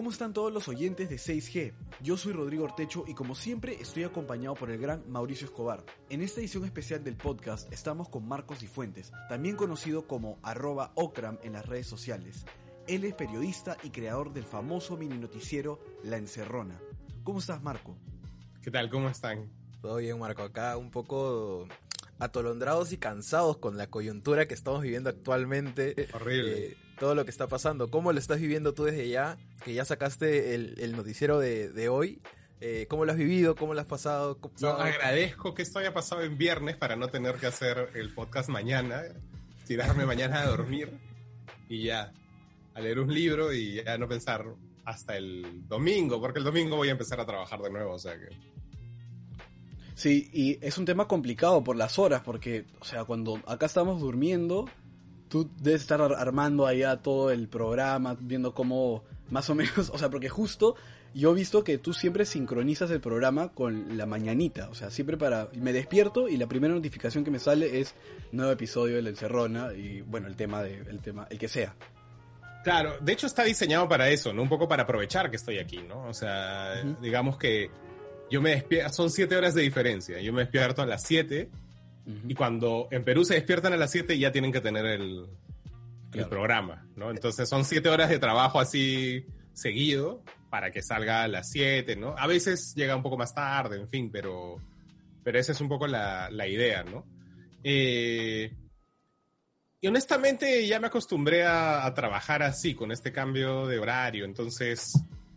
¿Cómo están todos los oyentes de 6G? Yo soy Rodrigo Ortecho y como siempre estoy acompañado por el gran Mauricio Escobar. En esta edición especial del podcast estamos con Marcos Cifuentes, también conocido como arroba Ocram en las redes sociales. Él es periodista y creador del famoso mini noticiero La Encerrona. ¿Cómo estás Marco? ¿Qué tal? ¿Cómo están? Todo bien Marco, acá un poco atolondrados y cansados con la coyuntura que estamos viviendo actualmente. Horrible. Eh, todo lo que está pasando. ¿Cómo lo estás viviendo tú desde ya? Que ya sacaste el, noticiero de, hoy. Eh, ¿Cómo lo has vivido? ¿Cómo lo has pasado? Yo agradezco que esto haya pasado en viernes para no tener que hacer el podcast mañana, tirarme mañana a dormir y ya, a leer un libro y ya no pensar hasta el domingo, porque el domingo voy a empezar a trabajar de nuevo, o sea que... Sí, y es un tema complicado por las horas, porque, o sea, cuando acá estamos durmiendo, tú debes estar armando allá todo el programa, viendo cómo más o menos, o sea, porque justo yo he visto que tú siempre sincronizas el programa con la mañanita, o sea, siempre para, me despierto y la primera notificación que me sale es nuevo episodio de La Encerrona y bueno, el tema de, el tema, el que sea. Claro, de hecho está diseñado para eso, ¿no? Un poco para aprovechar que estoy aquí, ¿no? O sea, digamos que yo me despierto, son siete horas de diferencia, yo me despierto a las y cuando en Perú se despiertan a las 7 ya tienen que tener el, el programa, ¿no? Entonces son 7 horas de trabajo así seguido para que salga a las 7, ¿no? A veces llega un poco más tarde, en fin, pero, pero esa es un poco la, la idea, ¿no? Eh, y honestamente ya me acostumbré a, a, trabajar así, con este cambio de horario, entonces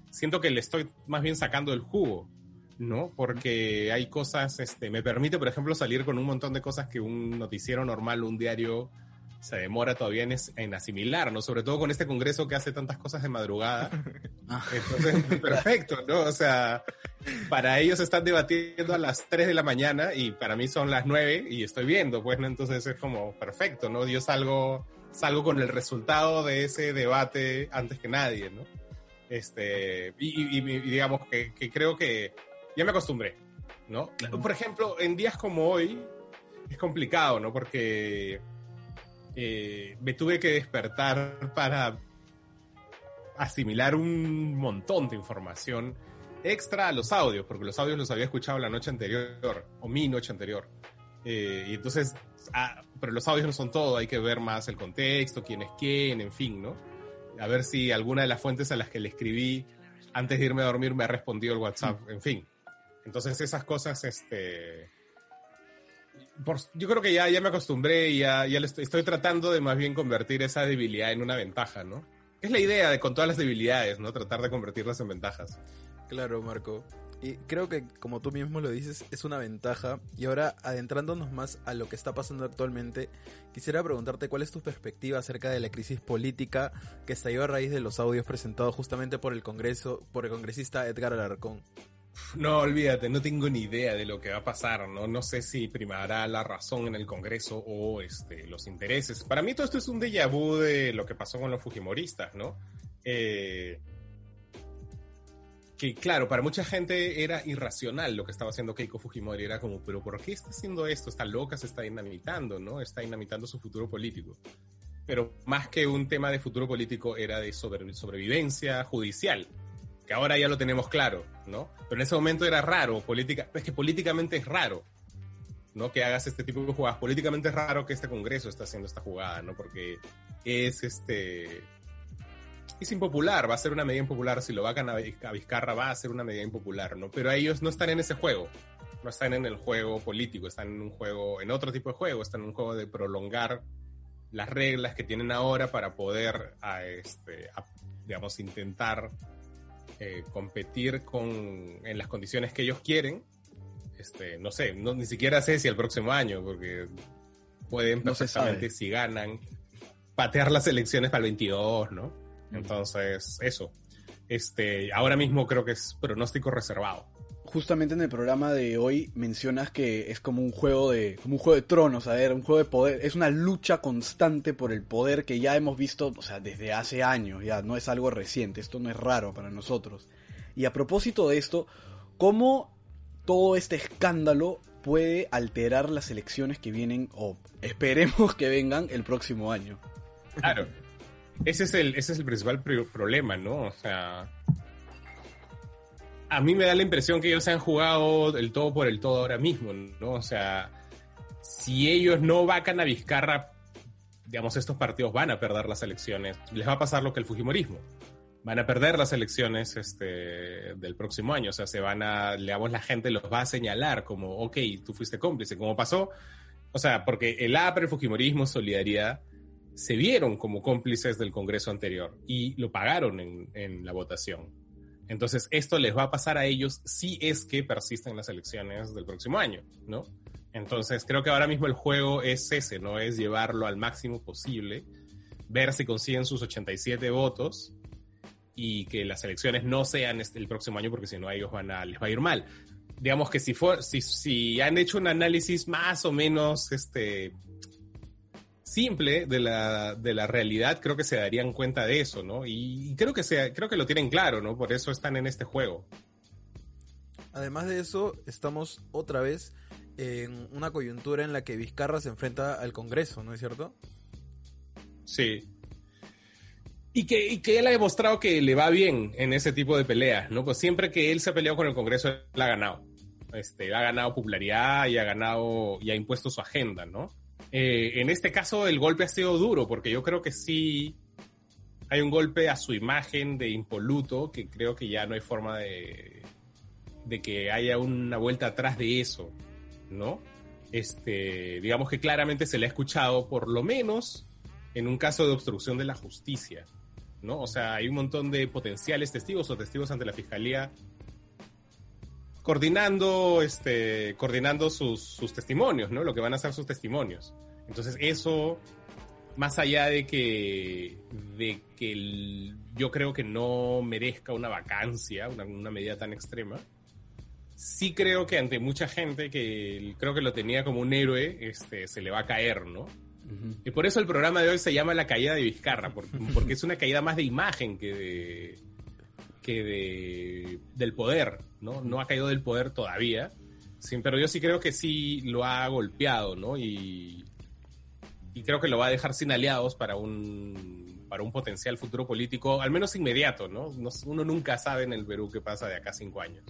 siento que le estoy más bien sacando el jugo. ¿No? Porque hay cosas, este, me permite, por ejemplo, salir con un montón de cosas que un noticiero normal, un diario, se demora todavía en, asimilar, ¿no? Sobre todo con este congreso que hace tantas cosas de madrugada. Ah. Entonces, perfecto, ¿no? O sea, para ellos están debatiendo a las 3 de la mañana y para mí son las 9 y estoy viendo, pues, ¿no? Entonces es como perfecto, ¿no? Yo salgo, salgo con el resultado de ese debate antes que nadie, ¿no? Este, y, digamos que creo que ya me acostumbré, ¿no? Por ejemplo, en días como hoy es complicado, ¿no? Porque eh, me tuve que despertar para asimilar un montón de información extra a los audios, porque los audios los había escuchado la noche anterior, o mi noche anterior. Eh, y entonces, ah, pero los audios no son todo, hay que ver más el contexto, quién es quién, en fin, ¿no? A ver si alguna de las fuentes a las que le escribí antes de irme a dormir me ha respondido el WhatsApp, en fin. Entonces esas cosas, este... yo creo que ya, ya me acostumbré y ya, ya estoy, estoy, tratando de más bien convertir esa debilidad en una ventaja, ¿no? Es la idea de con todas las debilidades, ¿no? Tratar de convertirlas en ventajas. Claro, Marco. Y creo que, como tú mismo lo dices, es una ventaja. Y ahora, adentrándonos más a lo que está pasando actualmente, quisiera preguntarte cuál es tu perspectiva acerca de la crisis política que estalló a raíz de los audios presentados justamente por el Congreso, por el congresista Edgar Alarcón. No, olvídate, no tengo ni idea de lo que va a pasar, ¿no? No sé si primará la razón en el Congreso o este, los intereses. Para mí todo esto es un déjà vu de lo que pasó con los Fujimoristas, ¿no? Eh, que claro, para mucha gente era irracional lo que estaba haciendo Keiko Fujimori. Era como, pero ¿por qué está haciendo esto? Está loca, se está dinamitando, ¿no? Está dinamitando su futuro político. Pero más que un tema de futuro político era de sobrevivencia judicial que ahora ya lo tenemos claro, ¿no? Pero en ese momento era raro, política, es que políticamente es raro, ¿no? Que hagas este tipo de jugadas. Políticamente es raro que este Congreso esté haciendo esta jugada, ¿no? Porque es este... Es impopular, va a ser una medida impopular. Si lo vacan a Vizcarra, va a ser una medida impopular, ¿no? Pero ellos no están en ese juego. No están en el juego político, están en un juego, en otro tipo de juego, están en un juego de prolongar las reglas que tienen ahora para poder, a este, digamos, intentar eh, competir con, en las condiciones que ellos quieren, este, no sé, no, ni siquiera sé si el próximo año, porque pueden perfectamente, si ganan, patear las elecciones para el 22, ¿no? Entonces, eso. Este, ahora mismo creo que es pronóstico reservado justamente en el programa de hoy mencionas que es como un juego de como un juego de tronos, a ver, un juego de poder, es una lucha constante por el poder que ya hemos visto, o sea, desde hace años, ya no es algo reciente, esto no es raro para nosotros. Y a propósito de esto, ¿cómo todo este escándalo puede alterar las elecciones que vienen o esperemos que vengan el próximo año? Claro. Ese es el ese es el principal problema, ¿no? O sea, a mí me da la impresión que ellos se han jugado el todo por el todo ahora mismo, ¿no? O sea, si ellos no vacan a Vizcarra, digamos, estos partidos van a perder las elecciones. Les va a pasar lo que el Fujimorismo. Van a perder las elecciones este, del próximo año. O sea, se van a, digamos, la gente los va a señalar como, ok, tú fuiste cómplice. Como pasó, o sea, porque el APRE, el Fujimorismo, Solidaridad, se vieron como cómplices del Congreso anterior y lo pagaron en, en la votación. Entonces, esto les va a pasar a ellos si es que persisten las elecciones del próximo año, ¿no? Entonces, creo que ahora mismo el juego es ese, ¿no? Es llevarlo al máximo posible, ver si consiguen sus 87 votos y que las elecciones no sean este, el próximo año porque si no a ellos van a, les va a ir mal. Digamos que si, fue, si, si han hecho un análisis más o menos este, simple de la, de la realidad, creo que se darían cuenta de eso, ¿no? Y, creo, que se, creo que lo tienen claro, ¿no? Por eso están en este juego. Además de eso, estamos otra vez en una coyuntura en la que Vizcarra se enfrenta al Congreso, ¿no es cierto? Sí. Y que, y que él ha demostrado que le va bien en ese tipo de peleas, ¿no? Pues siempre que él se ha peleado con el Congreso, él ha ganado. Este, ha ganado popularidad y ha ganado y ha impuesto su agenda, ¿no? Eh, en este caso el golpe ha sido duro, porque yo creo que sí hay un golpe a su imagen de impoluto, que creo que ya no hay forma de, de que haya una vuelta atrás de eso, ¿no? Este, digamos que claramente se le ha escuchado, por lo menos en un caso de obstrucción de la justicia, ¿no? O sea, hay un montón de potenciales testigos o testigos ante la fiscalía coordinando, este, coordinando sus, sus testimonios, ¿no? Lo que van a ser sus testimonios. Entonces eso, más allá de que, de que yo creo que no merezca una vacancia, una, una, medida tan extrema, sí creo que ante mucha gente que creo que lo tenía como un héroe, este, se le va a caer, ¿no? Y por eso el programa de hoy se llama La caída de Vizcarra, porque, porque es una caída más de imagen que de, que de, del poder, ¿no? No ha caído del poder todavía, sí, pero yo sí creo que sí lo ha golpeado, ¿no? Y, y creo que lo va a dejar sin aliados para un, para un potencial futuro político, al menos inmediato, ¿no? Uno nunca sabe en el Perú qué pasa de acá a cinco años.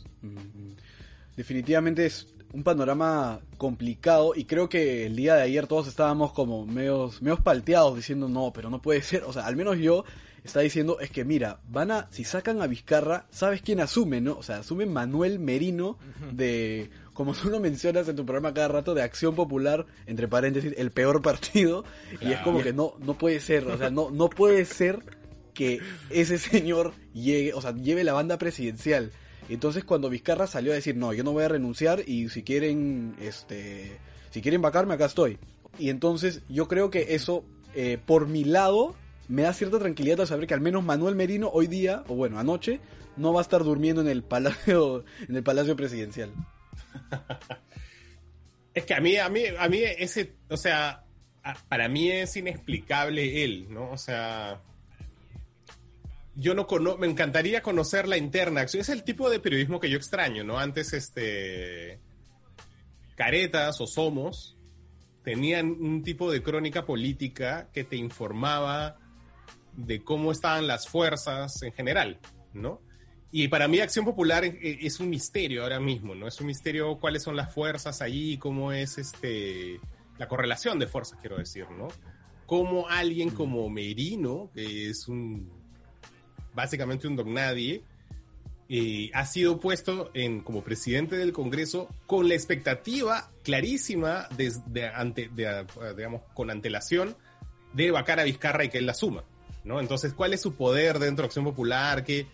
Definitivamente es un panorama complicado y creo que el día de ayer todos estábamos como medios, medios palteados diciendo no, pero no puede ser, o sea, al menos yo está diciendo es que mira, van a, si sacan a Vizcarra, ¿sabes quién asume, no? O sea, asume Manuel Merino de, como tú lo mencionas en tu programa cada rato, de Acción Popular, entre paréntesis, el peor partido, y es como que no, no puede ser, o sea, no, no puede ser que ese señor llegue, o sea, lleve la banda presidencial. Entonces cuando Vizcarra salió a decir, no, yo no voy a renunciar y si quieren, este, si quieren vacarme, acá estoy. Y entonces yo creo que eso, eh, por mi lado, me da cierta tranquilidad al saber que al menos Manuel Merino hoy día, o bueno, anoche, no va a estar durmiendo en el palacio, en el palacio presidencial. es que a mí, a mí, a mí ese, o sea, para mí es inexplicable él, ¿no? O sea, yo no conozco, me encantaría conocer la interna. Es el tipo de periodismo que yo extraño, ¿no? Antes, este, caretas o somos tenían un tipo de crónica política que te informaba de cómo estaban las fuerzas en general, ¿no? Y para mí Acción Popular es un misterio ahora mismo, ¿no? Es un misterio cuáles son las fuerzas allí, cómo es este la correlación de fuerzas, quiero decir, ¿no? Cómo alguien como Merino, que es un básicamente un don nadie, eh, ha sido puesto en, como presidente del Congreso con la expectativa clarísima desde ante, digamos, con antelación de vacar a Vizcarra y que él la suma. ¿No? Entonces, ¿cuál es su poder dentro de Acción Popular? ¿Qué,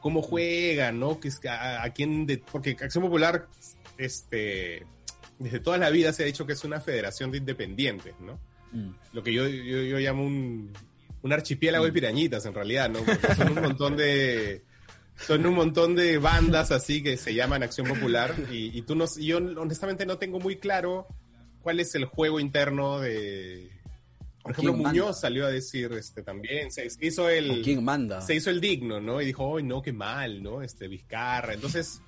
cómo juegan, ¿no? Que, a, a quién de, porque Acción Popular, este, desde toda la vida se ha dicho que es una federación de independientes, ¿no? Mm. Lo que yo, yo, yo llamo un, un archipiélago de mm. pirañitas, en realidad, ¿no? Porque son un montón de son un montón de bandas así que se llaman Acción Popular y, y tú no, yo honestamente no tengo muy claro cuál es el juego interno de, por ejemplo, Muñoz salió a decir este también, se, hizo el ¿Quién manda? Se hizo el digno, ¿no? Y dijo, "Ay, no, qué mal, ¿no? Este Vizcarra." Entonces,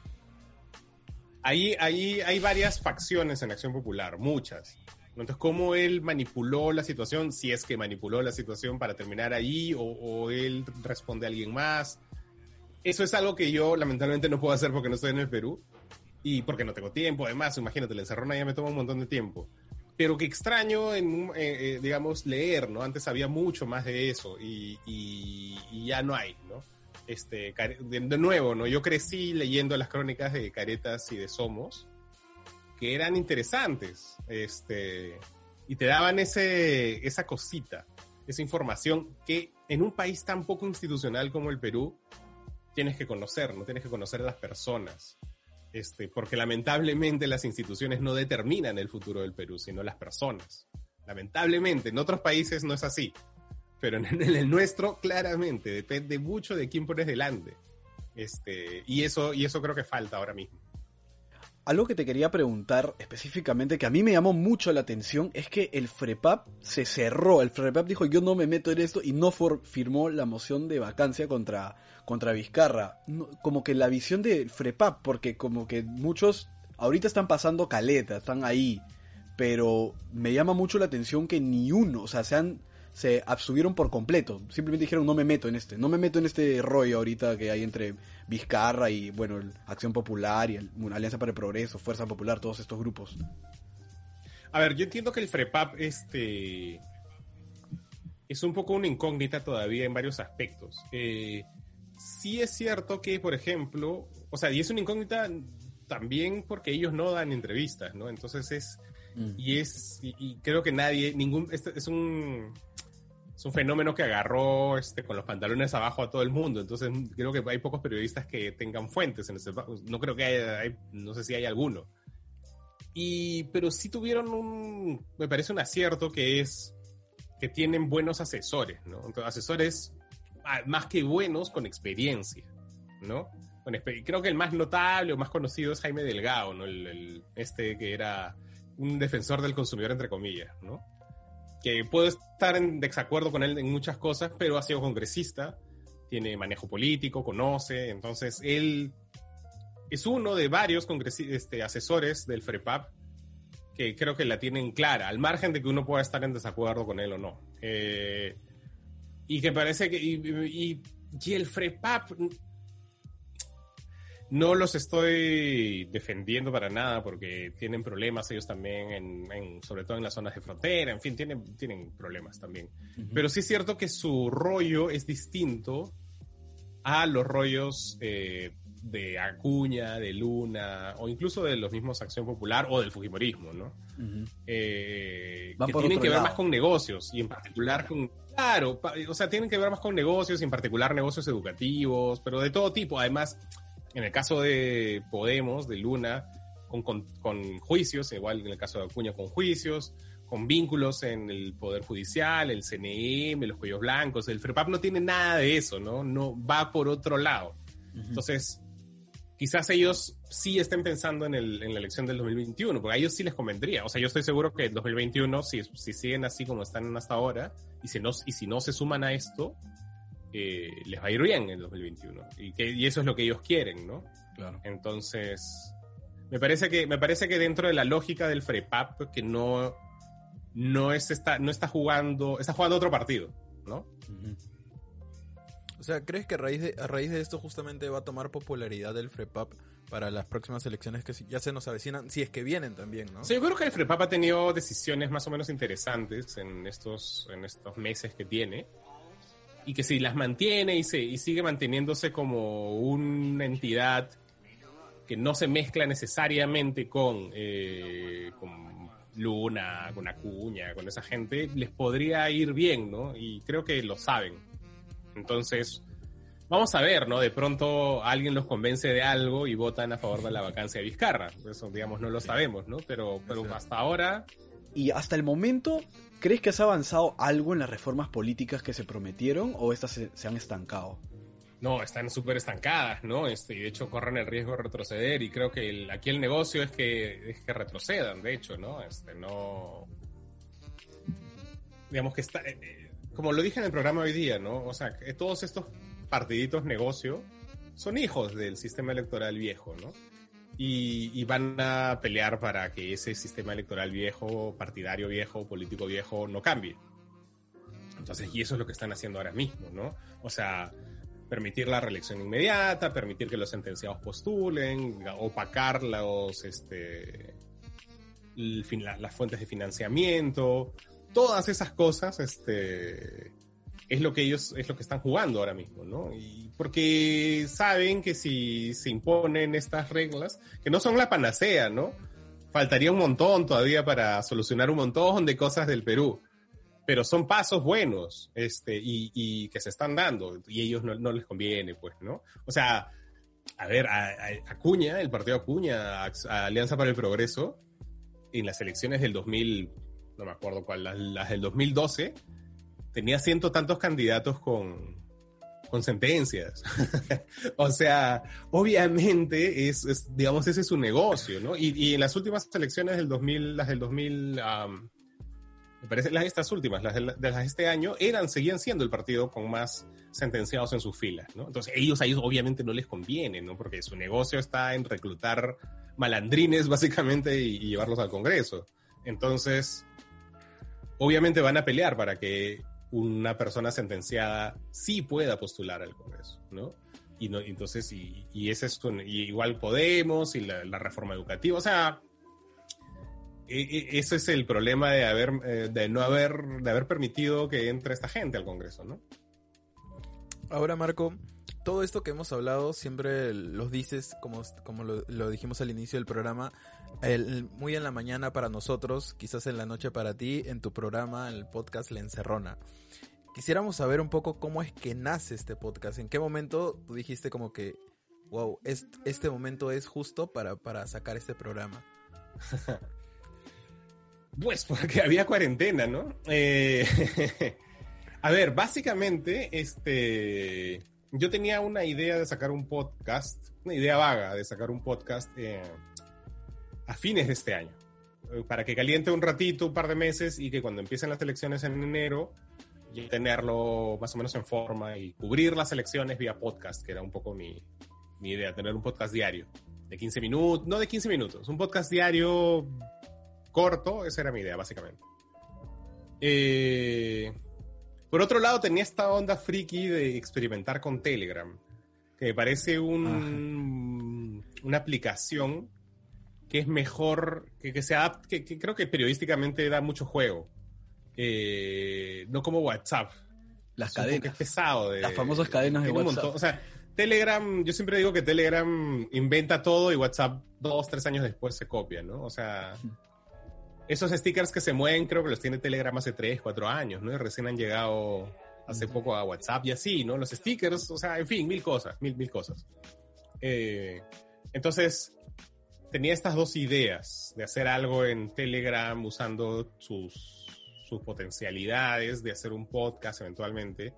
ahí ahí hay varias facciones en Acción Popular, muchas. Entonces, ¿cómo él manipuló la situación? Si es que manipuló la situación para terminar ahí o, o él responde a alguien más eso es algo que yo lamentablemente no puedo hacer porque no estoy en el Perú y porque no tengo tiempo. Además, imagínate, la encerrona ya me toma un montón de tiempo. Pero que extraño, en, eh, eh, digamos, leer, ¿no? Antes había mucho más de eso y, ya no hay, ¿no? Este, de, nuevo, ¿no? Yo crecí leyendo las crónicas de Caretas y de Somos, que eran interesantes, este, y te daban ese, esa cosita, esa información que en un país tan poco institucional como el Perú, tienes que conocer, no tienes que conocer a las personas. Este, porque lamentablemente las instituciones no determinan el futuro del Perú, sino las personas. Lamentablemente, en otros países no es así, pero en, el nuestro claramente depende mucho de quién pones delante. Este, y eso, y eso creo que falta ahora mismo. Algo que te quería preguntar específicamente, que a mí me llamó mucho la atención, es que el FREPAP se cerró. El FREPAP dijo yo no me meto en esto y no firmó la moción de vacancia contra, contra Vizcarra. como que la visión del FREPAP, porque como que muchos ahorita están pasando caleta, están ahí. Pero me llama mucho la atención que ni uno, o sea, se han se abstuvieron por completo. Simplemente dijeron no me meto en este, no me meto en este rollo ahorita que hay entre Vizcarra y bueno, Acción Popular y el, Alianza para el Progreso, Fuerza Popular, todos estos grupos. A ver, yo entiendo que el FREPAP este es un poco una incógnita todavía en varios aspectos. Eh, sí es cierto que, por ejemplo, o sea, y es una incógnita también porque ellos no dan entrevistas, ¿no? Entonces es, mm. y es, y, creo que nadie, ningún, este es un, es un fenómeno que agarró este, con los pantalones abajo a todo el mundo. Entonces, creo que hay pocos periodistas que tengan fuentes en ese. No creo que haya, no sé si hay alguno. Y, pero sí tuvieron un, me parece un acierto que es que tienen buenos asesores, ¿no? asesores ah, más que buenos con experiencia, ¿no? creo que el más notable o más conocido es Jaime Delgado, ¿no? el, este que era un defensor del consumidor, entre comillas, ¿no? Que puedo estar en desacuerdo con él en muchas cosas, pero ha sido congresista, tiene manejo político, conoce, entonces él es uno de varios este, asesores del FREPAP que creo que la tienen clara, al margen de que uno pueda estar en desacuerdo con él o no. Eh, y que parece que... Y, y el FREPAP no los estoy defendiendo para nada porque tienen problemas ellos también, en, sobre todo en las zonas de frontera, en fin, tienen, tienen problemas también. Pero sí es cierto que su rollo es distinto a los rollos eh, de Acuña, de Luna, o incluso de los mismos Acción Popular o del Fujimorismo, ¿no? Eh, que tienen que ver más con negocios y en particular con... Claro, o sea, tienen que ver más con negocios y en particular negocios educativos, pero de todo tipo. Además, en el caso de Podemos, de Luna, con, con, juicios, igual en el caso de Acuña con juicios, con vínculos en el Poder Judicial, el CNM, los cuellos blancos. El FREPAP no tiene nada de eso, ¿no? No va por otro lado. Entonces, quizás ellos sí estén pensando en, el, en, la elección del 2021, porque a ellos sí les convendría. O sea, yo estoy seguro que el 2021, si, si siguen así como están hasta ahora, y si no, y si no se suman a esto, eh, les va a ir bien en el 2021. Y, que, y eso es lo que ellos quieren, ¿no? Claro. Entonces, me parece que, me parece que dentro de la lógica del FREPAP, que no, no, es está, no está jugando, está jugando otro partido, ¿no? O sea, ¿crees que a raíz, de, a raíz de esto justamente va a tomar popularidad el FREPAP para las próximas elecciones que ya se nos avecinan, si es que vienen también, ¿no? Sí, yo creo que el FREPAP ha tenido decisiones más o menos interesantes en estos, en estos meses que tiene y que si las mantiene y, se, y sigue manteniéndose como una entidad que no se mezcla necesariamente con, eh, con Luna, con Acuña, con esa gente, les podría ir bien, ¿no? Y creo que lo saben. Entonces, vamos a ver, ¿no? De pronto alguien los convence de algo y votan a favor de la vacancia de Vizcarra. Eso, digamos, no lo sabemos, ¿no? Pero, pero hasta ahora... Y hasta el momento, ¿crees que has avanzado algo en las reformas políticas que se prometieron o estas se, han estancado? No, están súper estancadas, ¿no? Este, y de hecho corren el riesgo de retroceder y creo que aquí el negocio es que, es que retrocedan, de hecho, ¿no? Este, no... Digamos que está... Eh, eh, como lo dije en el programa hoy día, ¿no? O sea, todos estos partiditos negocio son hijos del sistema electoral viejo, ¿no? Y, van a pelear para que ese sistema electoral viejo, partidario viejo, político viejo, no cambie. Entonces, y eso es lo que están haciendo ahora mismo, ¿no? O sea, permitir la reelección inmediata, permitir que los sentenciados postulen, opacar los, este, las fuentes de financiamiento, todas esas cosas, este, es lo que ellos, es lo que están jugando ahora mismo, ¿no? Y porque saben que si se imponen estas reglas, que no son la panacea, ¿no? Faltaría un montón todavía para solucionar un montón de cosas del Perú. Pero son pasos buenos, este, y, que se están dando, y a ellos no, les conviene, pues, ¿no? O sea, a ver, a, Acuña, el partido Acuña, a Alianza para el Progreso, en las elecciones del 2000, no me acuerdo cuál, las del 2012, tenía ciento tantos candidatos con, con sentencias. o sea, obviamente es, digamos, ese es su negocio, ¿no? Y, y, en las últimas elecciones del 2000, las del 2000, me parece, las estas últimas, las de, las de, este año, eran, seguían siendo el partido con más sentenciados en sus filas, ¿no? Entonces, ellos a ellos obviamente no les conviene, ¿no? Porque su negocio está en reclutar malandrines, básicamente, y llevarlos al Congreso. Entonces, obviamente van a pelear para que una persona sentenciada sí pueda postular al Congreso, ¿no? Y no, entonces, y, y es igual Podemos y la, reforma educativa, o sea, e, e, ese es el problema de haber, eh, de no haber, de haber permitido que entre esta gente al Congreso, ¿no? Ahora, Marco, todo esto que hemos hablado siempre los dices, como, como lo, dijimos al inicio del programa, muy en la mañana para nosotros, quizás en la noche para ti, en tu programa, el podcast La Encerrona. Quisiéramos saber un poco cómo es que nace este podcast, en qué momento tú dijiste como que, wow, este, momento es justo para, para sacar este programa. pues porque había cuarentena, ¿no? Eh, a ver, básicamente, este yo tenía una idea de sacar un podcast, una idea vaga de sacar un podcast eh, a fines de este año, eh, para que caliente un ratito, un par de meses y que cuando empiecen las elecciones en enero, ya tenerlo más o menos en forma y cubrir las elecciones vía podcast, que era un poco mi, mi idea, tener un podcast diario de 15 minutos, no de 15 minutos, un podcast diario corto, esa era mi idea, básicamente. Eh, por otro lado, tenía esta onda friki de experimentar con Telegram, que me parece un, una aplicación que es mejor, que, que se que, creo que periodísticamente da mucho juego. Eh, no como WhatsApp. Las cadenas. es pesado. Las famosas cadenas de WhatsApp. O sea, Telegram, yo siempre digo que Telegram inventa todo y WhatsApp dos, tres años después se copia, ¿no? O sea, esos stickers que se mueven, creo que los tiene Telegram hace 3, 4 años, ¿no? Y recién han llegado hace poco a WhatsApp y así, ¿no? Los stickers, o sea, en fin, mil cosas, mil, mil cosas. Eh, entonces, tenía estas dos ideas de hacer algo en Telegram usando sus, sus potencialidades, de hacer un podcast eventualmente.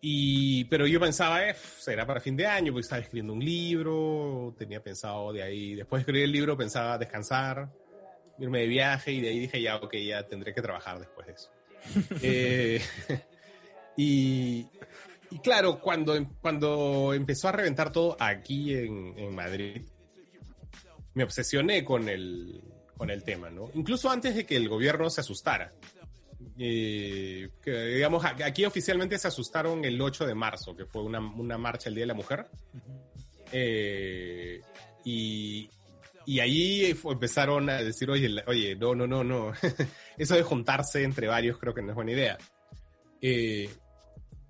Y, pero yo pensaba, eh, será para fin de año, porque estaba escribiendo un libro, tenía pensado de ahí, después de escribir el libro pensaba descansar irme de viaje y de ahí dije, ya, ok, ya tendré que trabajar después de eso. Eh, y, y, claro, cuando, cuando empezó a reventar todo aquí en, en Madrid, me obsesioné con el, con el tema, ¿no? Incluso antes de que el gobierno se asustara. Eh, digamos, aquí oficialmente se asustaron el 8 de marzo, que fue una, una marcha el Día de la Mujer. Eh, y, y ahí empezaron a decir, oye, oye, no, no, no, no. Eso de juntarse entre varios creo que no es buena idea. Eh,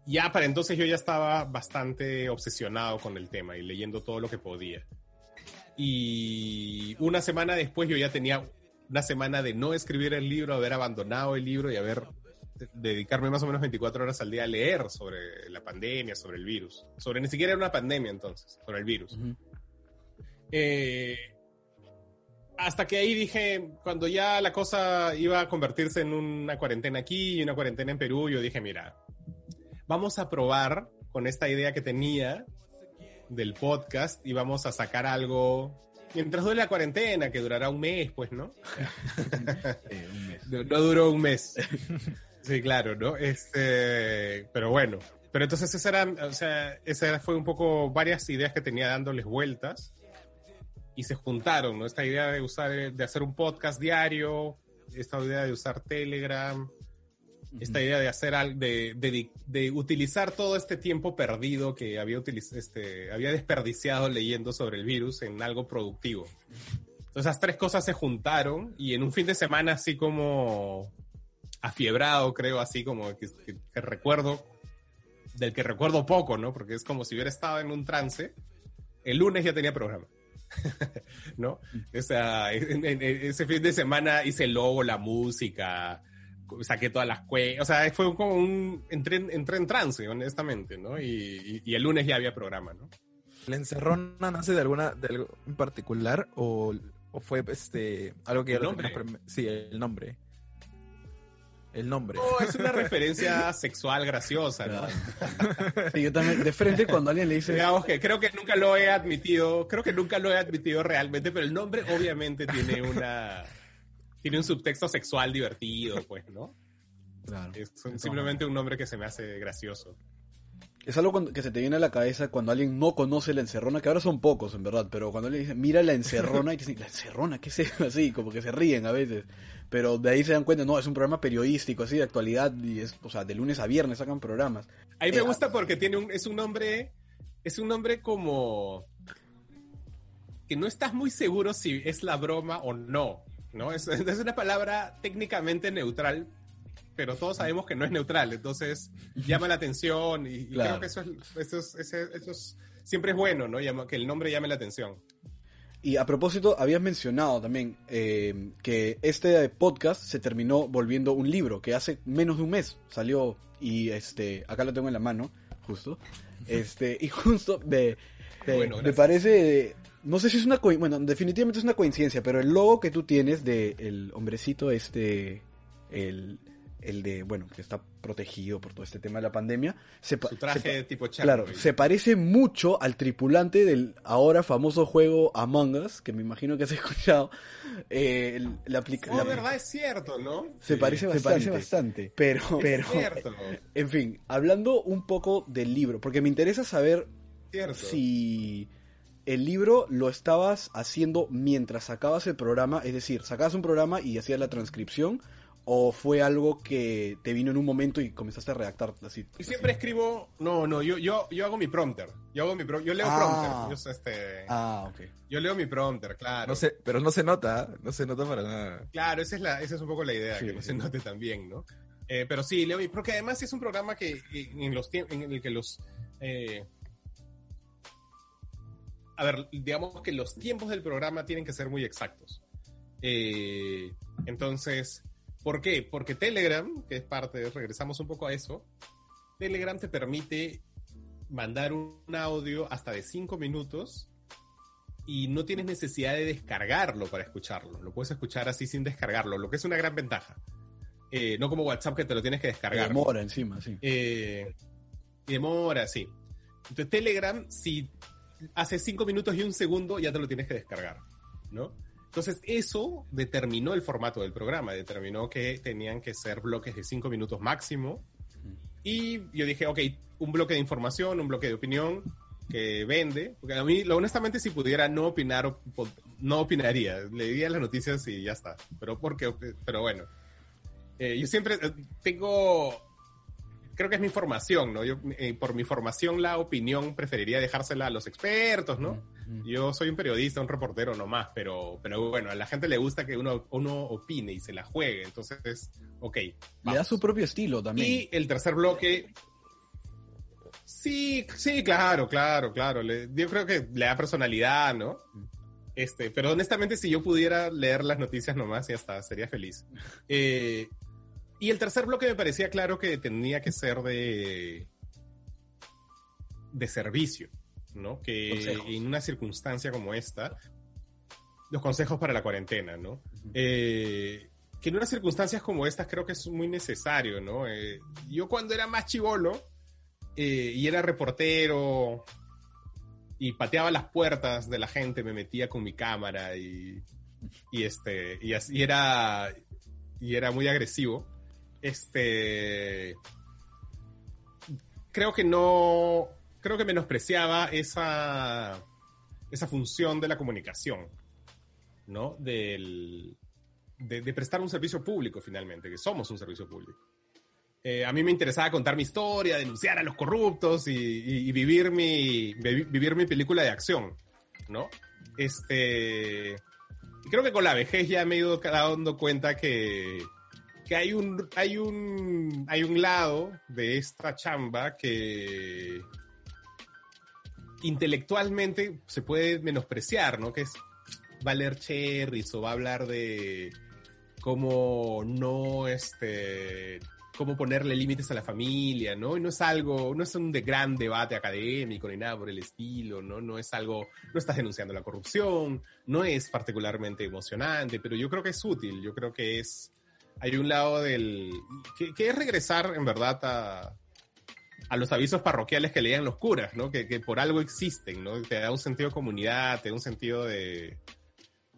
ya para entonces yo ya estaba bastante obsesionado con el tema y leyendo todo lo que podía. Y una semana después yo ya tenía una semana de no escribir el libro, haber abandonado el libro y haber dedicarme más o menos 24 horas al día a leer sobre la pandemia, sobre el virus. Sobre ni siquiera era una pandemia entonces, sobre el virus. Eh, hasta que ahí dije, cuando ya la cosa iba a convertirse en una cuarentena aquí y una cuarentena en Perú, yo dije, mira, vamos a probar con esta idea que tenía del podcast y vamos a sacar algo mientras dure la cuarentena, que durará un mes, pues, ¿no? No, duró un mes. Sí, claro, ¿no? Este, pero bueno. Pero entonces esa era, o sea, esa fue un poco varias ideas que tenía dándoles vueltas y se juntaron, ¿no? Esta idea de usar, de hacer un podcast diario, esta idea de usar Telegram, esta idea de hacer de, de, de, utilizar todo este tiempo perdido que había, este, había desperdiciado leyendo sobre el virus en algo productivo. Entonces, esas tres cosas se juntaron y en un fin de semana así como afiebrado, creo, así como que, que recuerdo, del que recuerdo poco, ¿no? Porque es como si hubiera estado en un trance. El lunes ya tenía programa. ¿No? O sea, ese fin de semana hice el logo, la música, saqué todas las cuentas, o sea, fue como un, entré, entré en trance, honestamente, ¿no? Y, y, el lunes ya había programa, ¿no? ¿La encerrona nace de alguna, de algo en particular o, o fue este, algo que... ¿El nombre? Sí, el nombre. El nombre. Oh, es una referencia sexual graciosa, ¿no? Sí, yo también, de frente cuando alguien le dice... Digamos que creo que nunca lo he admitido, creo que nunca lo he admitido realmente, pero el nombre obviamente tiene una tiene un subtexto sexual divertido, pues, ¿no? Claro. Es simplemente un nombre que se me hace gracioso. Es algo que se te viene a la cabeza cuando alguien no conoce la encerrona, que ahora son pocos en verdad, pero cuando le dicen, mira la encerrona, y te dicen, ¿la encerrona? ¿Qué es Así, como que se ríen a veces. Pero de ahí se dan cuenta, no, es un programa periodístico, así, de actualidad, y es, o sea, de lunes a viernes sacan programas. A mí me eh, gusta porque tiene un, es un nombre, es un nombre como que no estás muy seguro si es la broma o no. ¿No? Es, es una palabra técnicamente neutral, pero todos sabemos que no es neutral, entonces llama la atención y, creo que eso, es, siempre es bueno, ¿no? que el nombre llame la atención. Y a propósito, habías mencionado también eh, que este podcast se terminó volviendo un libro que hace menos de un mes salió y este acá lo tengo en la mano, justo. Este, y justo me, me parece no sé si es una bueno, definitivamente es una coincidencia, pero el logo que tú tienes de el hombrecito este el, el de, bueno, que está protegido por todo este tema de la pandemia, se su traje tipo Claro, se parece mucho al tripulante del ahora famoso juego Among Us, que me imagino que has escuchado. Eh, la oh, verdad es cierto, ¿no? Se, parece, bastante, se parece bastante. Pero, pero, en fin, hablando un poco del libro, porque me interesa saber si el libro lo estabas haciendo mientras sacabas el programa, es decir, sacabas un programa y hacías la transcripción, o fue algo que te vino en un momento y comenzaste a redactar así. Y siempre escribo, no, no, yo, yo, yo hago mi prompter, yo hago mi yo leo ah. prompter, yo, este, ah, ok. Yo leo mi prompter, claro. No sé, pero no se nota, no se nota para nada. Claro, esa es la, esa es un poco la idea, que no se note también, ¿no? Eh, pero sí, leo, porque además es un programa que en los en el que los eh, a ver, digamos que los tiempos del programa tienen que ser muy exactos. Eh, entonces, ¿por qué? Porque Telegram, que es parte, regresamos un poco a eso, Telegram te permite mandar un audio hasta de 5 minutos y no tienes necesidad de descargarlo para escucharlo. Lo puedes escuchar así sin descargarlo, lo que es una gran ventaja. Eh, no como WhatsApp que te lo tienes que descargar. demora encima, sí. Eh, demora, sí. Entonces Telegram, si hace cinco minutos y un segundo ya te lo tienes que descargar, ¿no? Entonces eso determinó el formato del programa, determinó que tenían que ser bloques de cinco minutos máximo. Y yo dije, ok, un bloque de información, un bloque de opinión que vende, porque a mí, lo, honestamente, si pudiera no opinar, no opinaría, leería las noticias y ya está. Pero porque, pero bueno, eh, yo siempre eh, tengo creo que es mi formación, ¿no? Yo, eh, por mi formación, la opinión preferiría dejársela a los expertos, ¿no? Yo soy un periodista, un reportero nomás, pero, pero bueno, a la gente le gusta que uno, uno opine y se la juegue, entonces, ok. Le da su propio estilo también. Y el tercer bloque, sí, sí, claro, claro, claro. yo creo que le da personalidad, ¿no? Este, pero honestamente, si yo pudiera leer las noticias nomás, ya está, sería feliz. Eh, y el tercer bloque me parecía claro que tenía que ser de, de servicio, ¿no? Que en una circunstancia como esta, los consejos para la cuarentena, ¿no? Eh, que en unas circunstancias como estas creo que es muy necesario, ¿no? Eh, yo cuando era más chivolo eh, y era reportero y pateaba las puertas de la gente, me metía con mi cámara y, y este, y, así, era, y era muy agresivo este, creo que no, creo que menospreciaba esa, esa función de la comunicación, ¿no? Del, de, prestar un servicio público finalmente, que somos un servicio público. Eh, a mí me interesaba contar mi historia, denunciar a los corruptos y, vivir, mi, vivir mi película de acción, ¿no? Este, creo que con la vejez ya me he ido dando cuenta que, que hay un, hay un, hay un lado de esta chamba que intelectualmente se puede menospreciar, ¿no? Que es valer cherries o va a hablar de cómo no, este, cómo ponerle límites a la familia, ¿no? Y no es algo, no es un de gran debate académico ni nada por el estilo, ¿no? No es algo, no estás denunciando la corrupción, no es particularmente emocionante, pero yo creo que es útil, yo creo que es hay un lado del... que, es regresar en verdad a, a los avisos parroquiales que leían los curas, ¿no? Que, que, por algo existen, ¿no? Te da un sentido de comunidad, te da un sentido de,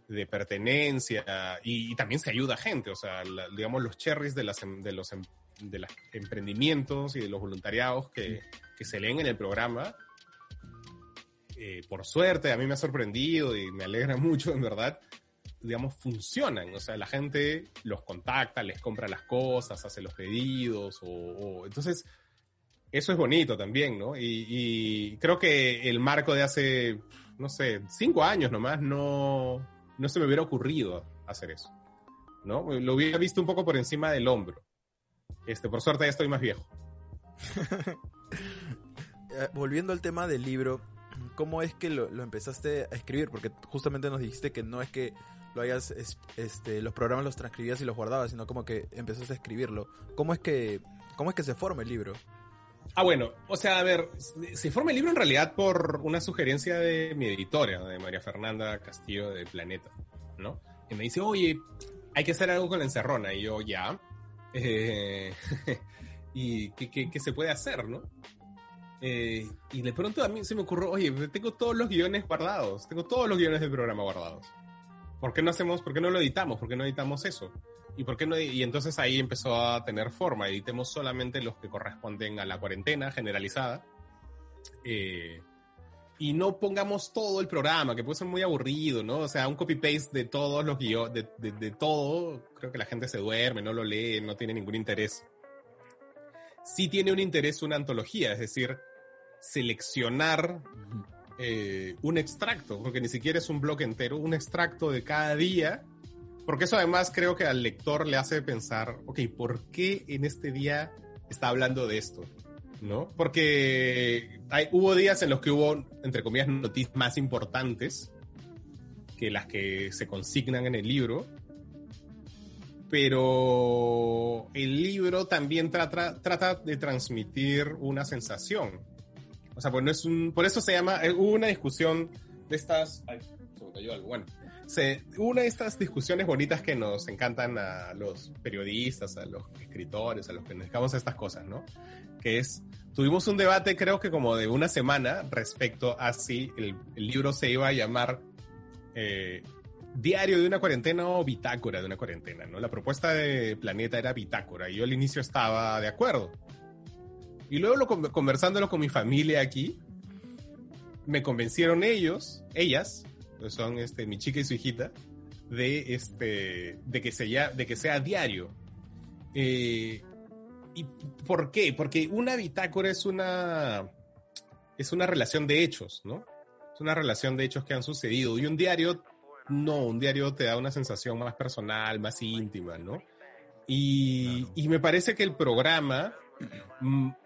de pertenencia y, también se ayuda a gente, o sea, digamos los cherries de, las, em, de los em, de los emprendimientos y de los voluntariados que, que se leen en el programa. Eh, por suerte, a mí me ha sorprendido y me alegra mucho, en verdad, digamos, funcionan. O sea, la gente los contacta, les compra las cosas, hace los pedidos, o, entonces, eso es bonito también, ¿no? Y, creo que el marco de hace, no sé, cinco años nomás, no, no se me hubiera ocurrido hacer eso, ¿no? Lo hubiera visto un poco por encima del hombro. Este, por suerte ya estoy más viejo. Eh, volviendo al tema del libro, ¿cómo es que lo, lo, empezaste a escribir? Porque justamente nos dijiste que no es que lo hayas, este, los programas los transcribías y los guardabas, sino como que empezaste a escribirlo. ¿Cómo es que, cómo es que se forma el libro? Ah, bueno, o sea, a ver, se forma el libro en realidad por una sugerencia de mi editora, de María Fernanda Castillo de Planeta, ¿no? Y me dice, oye, hay que hacer algo con la encerrona. Y yo, ya. Eh, ¿Y qué, qué, se puede hacer, no? Eh, y de pronto a mí se me ocurrió, oye, tengo todos los guiones guardados, tengo todos los guiones del programa guardados. ¿Por qué no hacemos, por qué no lo editamos? ¿Por qué no editamos eso? ¿Y por qué no? Y entonces ahí empezó a tener forma. Editemos solamente los que corresponden a la cuarentena generalizada. Eh, y no pongamos todo el programa, que puede ser muy aburrido, ¿no? O sea, un copy-paste de todos los guiones, de, todo, creo que la gente se duerme, no lo lee, no tiene ningún interés. Sí tiene un interés una antología, es decir, seleccionar eh, un extracto, porque ni siquiera es un bloque entero, un extracto de cada día, porque eso además creo que al lector le hace pensar, ok, ¿por qué en este día está hablando de esto? ¿No? Porque hay, hubo días en los que hubo, entre comillas, noticias más importantes que las que se consignan en el libro, pero el libro también trata, trata de transmitir una sensación. O sea, pues no es un, por eso se llama, eh, hubo una discusión de estas, ay, se me cayó algo, bueno, se, una de estas discusiones bonitas que nos encantan a los periodistas, a los escritores, a los que nos dedicamos a estas cosas, ¿no? Que es, tuvimos un debate creo que como de una semana respecto a si el, libro se iba a llamar eh, Diario de una cuarentena o Bitácora de una cuarentena, ¿no? La propuesta de Planeta era Bitácora y yo al inicio estaba de acuerdo. Y luego lo, conversándolo con mi familia aquí, me convencieron ellos, ellas, son este, mi chica y su hijita, de, este, de, que, sea, de que sea diario. Eh, ¿Y por qué? Porque una bitácora es una, es una relación de hechos, ¿no? Es una relación de hechos que han sucedido. Y un diario, no, un diario te da una sensación más personal, más íntima, ¿no? Y, y me parece que el programa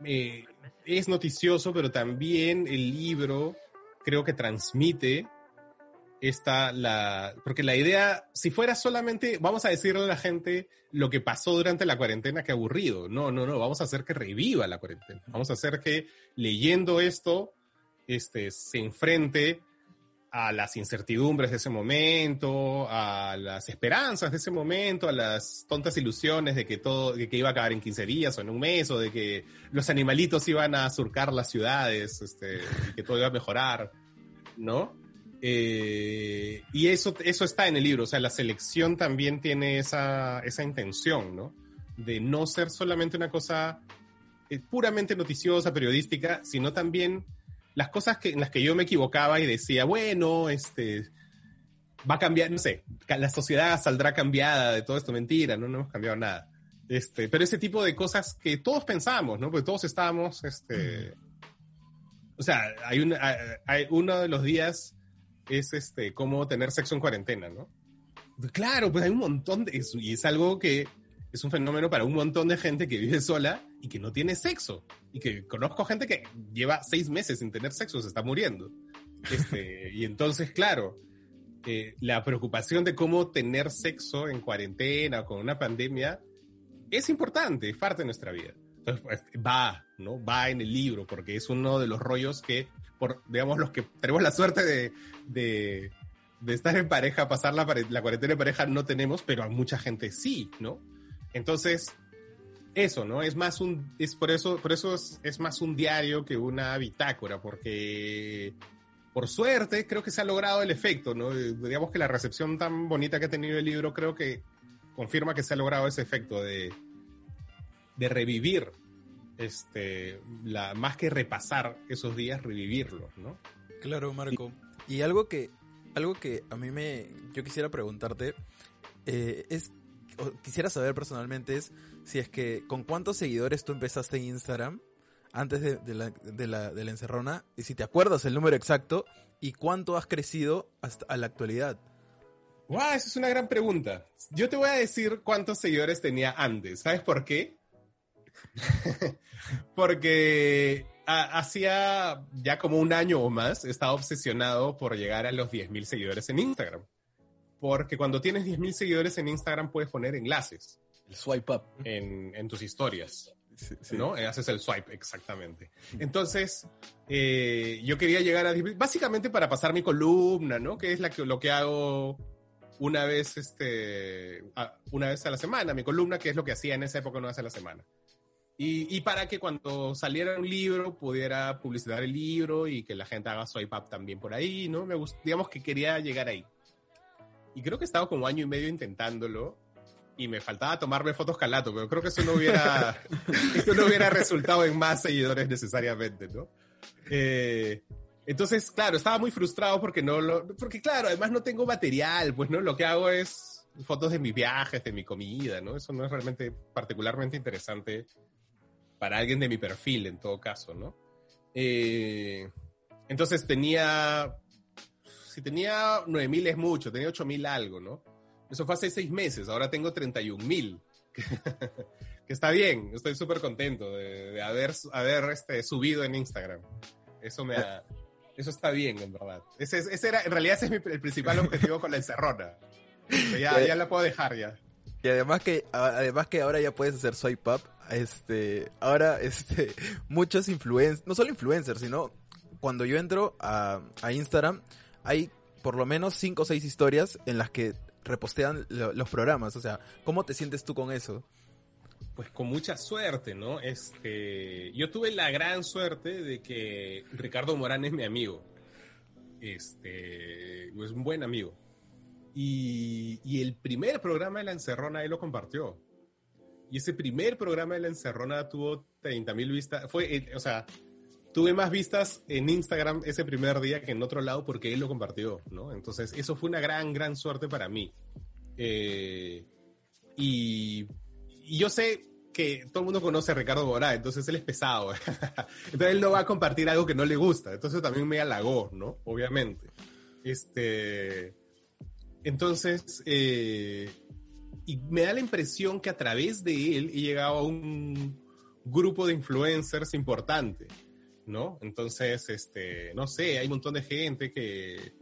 eh, es noticioso, pero también el libro creo que transmite está la, porque la idea, si fuera solamente, vamos a decirle a la gente lo que pasó durante la cuarentena, que aburrido. No, no, no, vamos a hacer que reviva la cuarentena. Vamos a hacer que leyendo esto, este, se enfrente a las incertidumbres de ese momento, a las esperanzas de ese momento, a las tontas ilusiones de que todo, de que iba a acabar en 15 días o en un mes, o de que los animalitos iban a surcar las ciudades, este, y que todo iba a mejorar, ¿no? Eh, y eso, eso está en el libro, o sea, la selección también tiene esa, esa intención, ¿no? De no ser solamente una cosa eh, puramente noticiosa, periodística, sino también las cosas que, en las que yo me equivocaba y decía, bueno, este, va a cambiar, no sé, la sociedad saldrá cambiada de todo esto, mentira, no, no hemos cambiado nada. Este, pero ese tipo de cosas que todos pensamos, ¿no? Porque todos estábamos, este, o sea, hay, un, hay uno de los días es este, cómo tener sexo en cuarentena, ¿no? Claro, pues hay un montón de eso, y es algo que es un fenómeno para un montón de gente que vive sola y que no tiene sexo. Y que conozco gente que lleva seis meses sin tener sexo, se está muriendo. Este, y entonces, claro, eh, la preocupación de cómo tener sexo en cuarentena o con una pandemia es importante, es parte de nuestra vida. Entonces, pues, va, ¿no? Va en el libro, porque es uno de los rollos que por, digamos, los que tenemos la suerte de, de, estar en pareja, pasar la, la cuarentena en pareja, no tenemos, pero a mucha gente sí, ¿no? Entonces, eso, ¿no? Es más un, es por eso, por eso es, más un diario que una bitácora, porque por suerte creo que se ha logrado el efecto, ¿no? Digamos que la recepción tan bonita que ha tenido el libro creo que confirma que se ha logrado ese efecto de, de revivir este, la, más que repasar esos días, revivirlos, ¿no? Claro, Marco. Y algo que, algo que a mí me, yo quisiera preguntarte, eh, es, quisiera saber personalmente es si es que con cuántos seguidores tú empezaste en Instagram antes de, la, encerrona, y si te acuerdas el número exacto, y cuánto has crecido hasta la actualidad. ¡Wow! Esa es una gran pregunta. Yo te voy a decir cuántos seguidores tenía antes. ¿Sabes por qué? Porque hacía ya como un año o más estaba obsesionado por llegar a los 10.000 seguidores en Instagram. Porque cuando tienes 10.000 seguidores en Instagram puedes poner enlaces. El swipe up. En, tus historias. ¿No? Eh, haces el swipe, exactamente. Entonces, eh, yo quería llegar a básicamente para pasar mi columna, ¿no? Que es la que, lo que hago una vez, este, una vez a la semana, mi columna, que es lo que hacía en esa época una vez a la semana. Y, para que cuando saliera un libro pudiera publicitar el libro y que la gente haga swipe up también por ahí, ¿no? Me digamos que quería llegar ahí. Y creo que he estado como año y medio intentándolo y me faltaba tomarme fotos calato, pero creo que eso no hubiera, eso no hubiera resultado en más seguidores necesariamente, ¿no? Eh, entonces, claro, estaba muy frustrado porque no lo, porque claro, además no tengo material, pues, ¿no? Lo que hago es fotos de mis viajes, de mi comida, ¿no? Eso no es realmente particularmente interesante para alguien de mi perfil, en todo caso, ¿no? Eh, entonces tenía, si tenía 9.000 es mucho, tenía 8.000 algo, ¿no? Eso fue hace seis meses, ahora tengo 31.000. que está bien, estoy súper contento de, haber, haber este, subido en Instagram. Eso me eso está bien, en verdad. Ese, ese era, en realidad ese es el principal objetivo con la encerrona. Ya, ya la puedo dejar ya. Y además que, además que ahora ya puedes hacer swipe up este, ahora, este, muchos influencers, no solo influencers, sino cuando yo entro a, Instagram, hay por lo menos cinco o seis historias en las que repostean los programas. O sea, ¿cómo te sientes tú con eso? Pues con mucha suerte, ¿no? Este, yo tuve la gran suerte de que Ricardo Morán es mi amigo. Este, es un buen amigo. Y, y el primer programa de La Encerrona él lo compartió. Y ese primer programa de La Encerrona tuvo 30 mil vistas. Fue, eh, o sea, tuve más vistas en Instagram ese primer día que en otro lado porque él lo compartió, ¿no? Entonces, eso fue una gran, gran suerte para mí. Eh, y, yo sé que todo el mundo conoce a Ricardo Borá, entonces él es pesado. entonces él no va a compartir algo que no le gusta. Entonces también me halagó, ¿no? Obviamente. Este. Entonces, eh, y me da la impresión que a través de él he llegado a un grupo de influencers importante, ¿no? Entonces, este, no sé, hay un montón de gente que,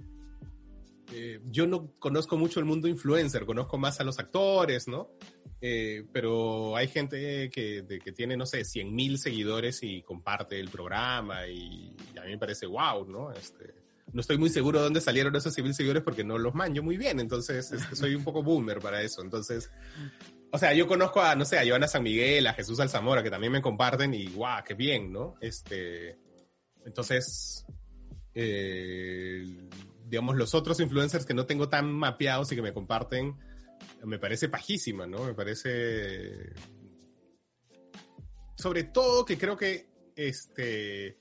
yo no conozco mucho el mundo influencer, conozco más a los actores, ¿no? Eh, pero hay gente que, que tiene, no sé, 100 mil seguidores y comparte el programa y, a mí me parece wow, ¿no? Este, no estoy muy seguro de dónde salieron esos 100 mil seguidores porque no los manjo muy bien, entonces este, soy un poco boomer para eso, entonces... O sea, yo conozco a, no sé, a Joana San Miguel, a Jesús Alzamora, que también me comparten y guau, qué bien, ¿no? Este, entonces, eh, digamos, los otros influencers que no tengo tan mapeados y que me comparten, me parece pajísima, ¿no? Me parece... Sobre todo que creo que este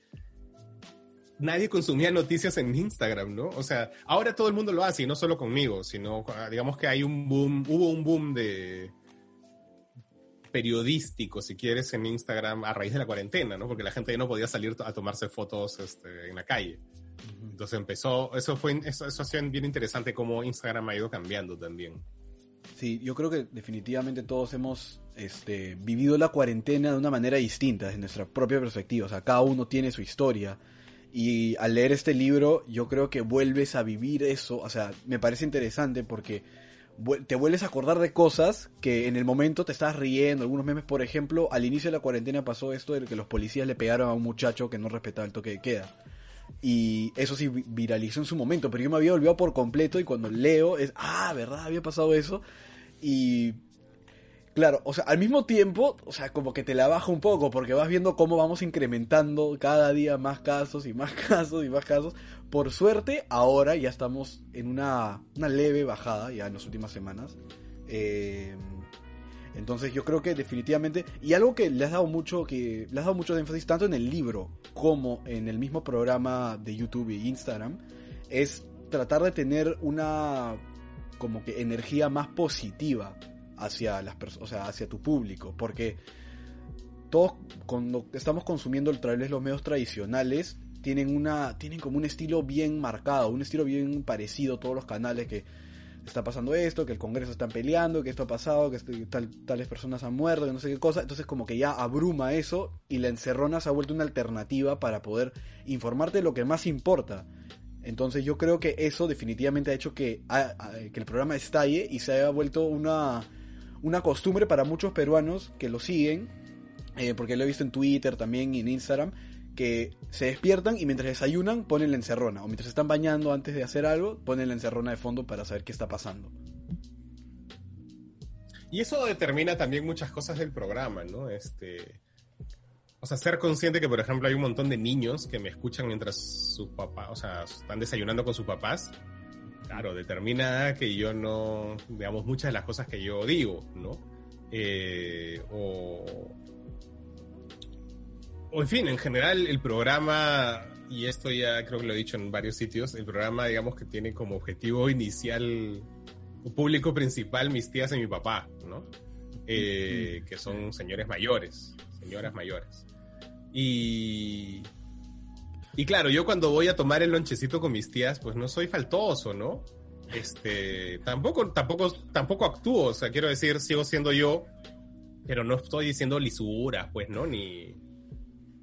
nadie consumía noticias en Instagram, ¿no? O sea, ahora todo el mundo lo hace y no solo conmigo, sino digamos que hay un boom, hubo un boom de periodístico, si quieres, en Instagram a raíz de la cuarentena, ¿no? Porque la gente ya no podía salir a tomarse fotos este, en la calle. Entonces empezó, eso fue, eso, eso ha sido bien interesante cómo Instagram ha ido cambiando también. Sí, yo creo que definitivamente todos hemos este, vivido la cuarentena de una manera distinta, desde nuestra propia perspectiva. O sea, cada uno tiene su historia. Y al leer este libro, yo creo que vuelves a vivir eso. O sea, me parece interesante porque te vuelves a acordar de cosas que en el momento te estás riendo. Algunos memes, por ejemplo, al inicio de la cuarentena pasó esto de que los policías le pegaron a un muchacho que no respetaba el toque de queda. Y eso sí viralizó en su momento, pero yo me había olvidado por completo y cuando leo es, ah, ¿verdad? Había pasado eso. Y claro, o sea, al mismo tiempo, o sea, como que te la baja un poco porque vas viendo cómo vamos incrementando cada día más casos y más casos y más casos. Por suerte, ahora ya estamos en una, una leve bajada ya en las últimas semanas. Eh, entonces yo creo que definitivamente, y algo que le has dado mucho, que le has dado mucho énfasis tanto en el libro como en el mismo programa de YouTube y Instagram, es tratar de tener una como que energía más positiva hacia las personas, o sea, hacia tu público, porque todos cuando estamos consumiendo el trailer los medios tradicionales tienen una tienen como un estilo bien marcado, un estilo bien parecido todos los canales que está pasando esto, que el Congreso está peleando, que esto ha pasado, que este, tales personas han muerto, que no sé qué cosa. Entonces como que ya abruma eso y la encerrona se ha vuelto una alternativa para poder informarte de lo que más importa. Entonces yo creo que eso definitivamente ha hecho que, que el programa estalle y se haya vuelto una, una costumbre para muchos peruanos que lo siguen, eh, porque lo he visto en Twitter también y en Instagram, que se despiertan y mientras desayunan ponen la encerrona. O mientras están bañando antes de hacer algo, ponen la encerrona de fondo para saber qué está pasando. Y eso determina también muchas cosas del programa, ¿no? Este. O sea, ser consciente que, por ejemplo, hay un montón de niños que me escuchan mientras sus papás, o sea, están desayunando con sus papás. Claro, determina que yo no, digamos, muchas de las cosas que yo digo, ¿no? Eh, o, o en fin, en general el programa, y esto ya creo que lo he dicho en varios sitios, el programa digamos que tiene como objetivo inicial, público principal, mis tías y mi papá, ¿no? Eh, que son señores mayores, señoras mayores. Y, y claro, yo cuando voy a tomar el lonchecito con mis tías, pues no soy faltoso, ¿no? Este, tampoco, tampoco, tampoco actúo, o sea, quiero decir, sigo siendo yo, pero no estoy diciendo lisura, pues, ¿no? Ni,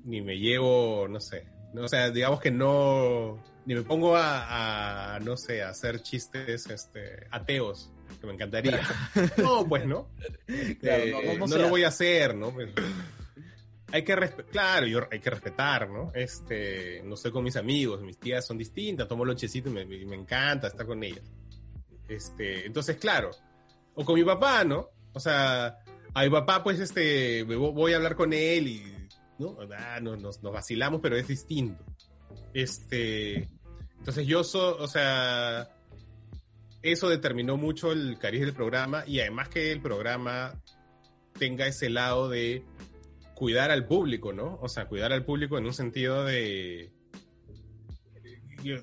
ni me llevo, no sé. O sea, digamos que no, ni me pongo a, no sé, a hacer chistes este, ateos, que me encantaría. no, pues no. Eh, no, lo voy a hacer, ¿no? Pues, hay que respetar, claro, yo, hay que respetar, ¿no? Este, no estoy con mis amigos, mis tías son distintas, tomo lonchecito y me, me encanta estar con ellas. Este, entonces, claro, o con mi papá, ¿no? O sea, a mi papá, pues, este, voy a hablar con él y ¿no? Ah, nos, vacilamos, pero es distinto. Este, entonces yo, o sea, eso determinó mucho el cariz del programa y además que el programa tenga ese lado de cuidar al público, ¿no? O sea, cuidar al público en un sentido de...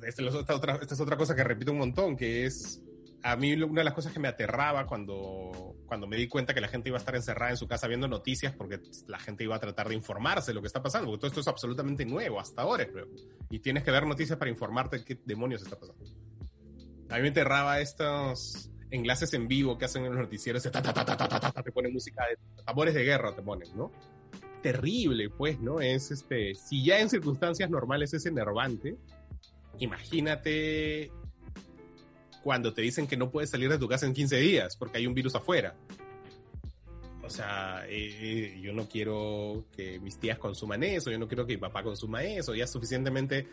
Esta es otra cosa que repito un montón, que es a mí una de las cosas que me aterraba cuando, cuando me di cuenta que la gente iba a estar encerrada en su casa viendo noticias porque la gente iba a tratar de informarse de lo que está pasando, porque todo esto es absolutamente nuevo hasta ahora, creo. Y tienes que ver noticias para informarte de qué demonios está pasando. A mí me aterraba estos enlaces en vivo que hacen en los noticieros, te ponen música de tambores de guerra, te ponen, ¿no? Terrible, pues, ¿no? Es este, si ya en circunstancias normales es enervante, imagínate cuando te dicen que no puedes salir de tu casa en 15 días porque hay un virus afuera. O sea, eh, yo no quiero que mis tías consuman eso, yo no quiero que mi papá consuma eso, ya suficientemente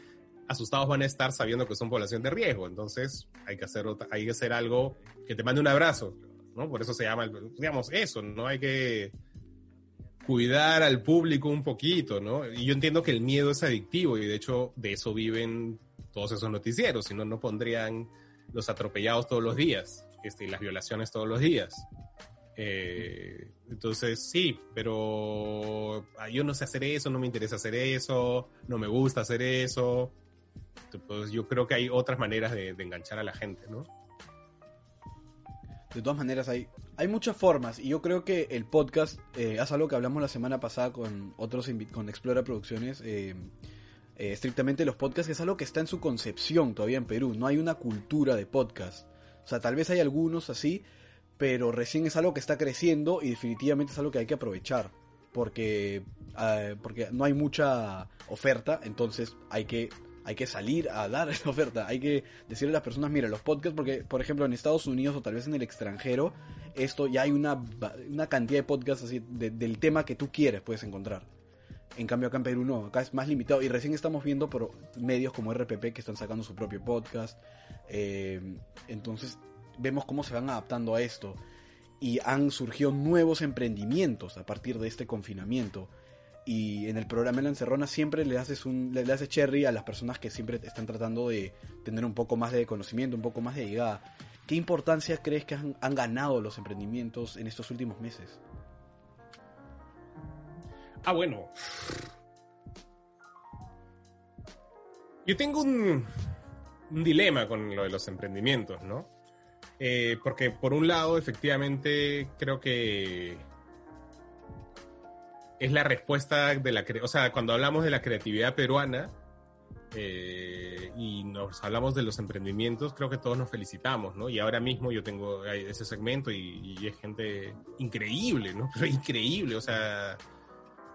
asustados van a estar sabiendo que son población de riesgo, entonces hay que hacer, hay que hacer algo que te mande un abrazo, ¿no? Por eso se llama, digamos, eso, ¿no? Hay que cuidar al público un poquito, ¿no? Y yo entiendo que el miedo es adictivo y de hecho de eso viven todos esos noticieros, si no, no pondrían los atropellados todos los días, este, y las violaciones todos los días. Eh, entonces, sí, pero ah, yo no sé hacer eso, no me interesa hacer eso, no me gusta hacer eso. Pues yo creo que hay otras maneras de, enganchar a la gente, ¿no? De todas maneras, hay, hay muchas formas y yo creo que el podcast eh, es algo que hablamos la semana pasada con otros, con Explora Producciones. Eh, eh, estrictamente los podcasts, es algo que está en su concepción todavía en Perú. No hay una cultura de podcast. O sea, tal vez hay algunos así, pero recién es algo que está creciendo y definitivamente es algo que hay que aprovechar. Porque, ah, porque no hay mucha oferta, entonces hay que, hay que salir a dar esa oferta. Hay que decirle a las personas, mira, los podcasts, porque por ejemplo en Estados Unidos o tal vez en el extranjero, esto ya hay una, una cantidad de podcasts así del tema que tú quieres, puedes encontrar. En cambio acá en Perú no, acá es más limitado y recién estamos viendo por medios como RPP que están sacando su propio podcast. Eh, entonces vemos cómo se van adaptando a esto y han surgido nuevos emprendimientos a partir de este confinamiento. Y en el programa La Encerrona siempre le haces, un, le, haces cherry a las personas que siempre están tratando de tener un poco más de conocimiento, un poco más de llegada. ¿Qué importancia crees que han, han ganado los emprendimientos en estos últimos meses? Ah, bueno. Yo tengo un, dilema con lo de los emprendimientos, ¿no? Eh, porque por un lado, efectivamente, creo que es la respuesta de la... O sea, cuando hablamos de la creatividad peruana eh, y nos hablamos de los emprendimientos, creo que todos nos felicitamos, ¿no? Y ahora mismo yo tengo ese segmento y, y es gente increíble, ¿no? Pero increíble, o sea,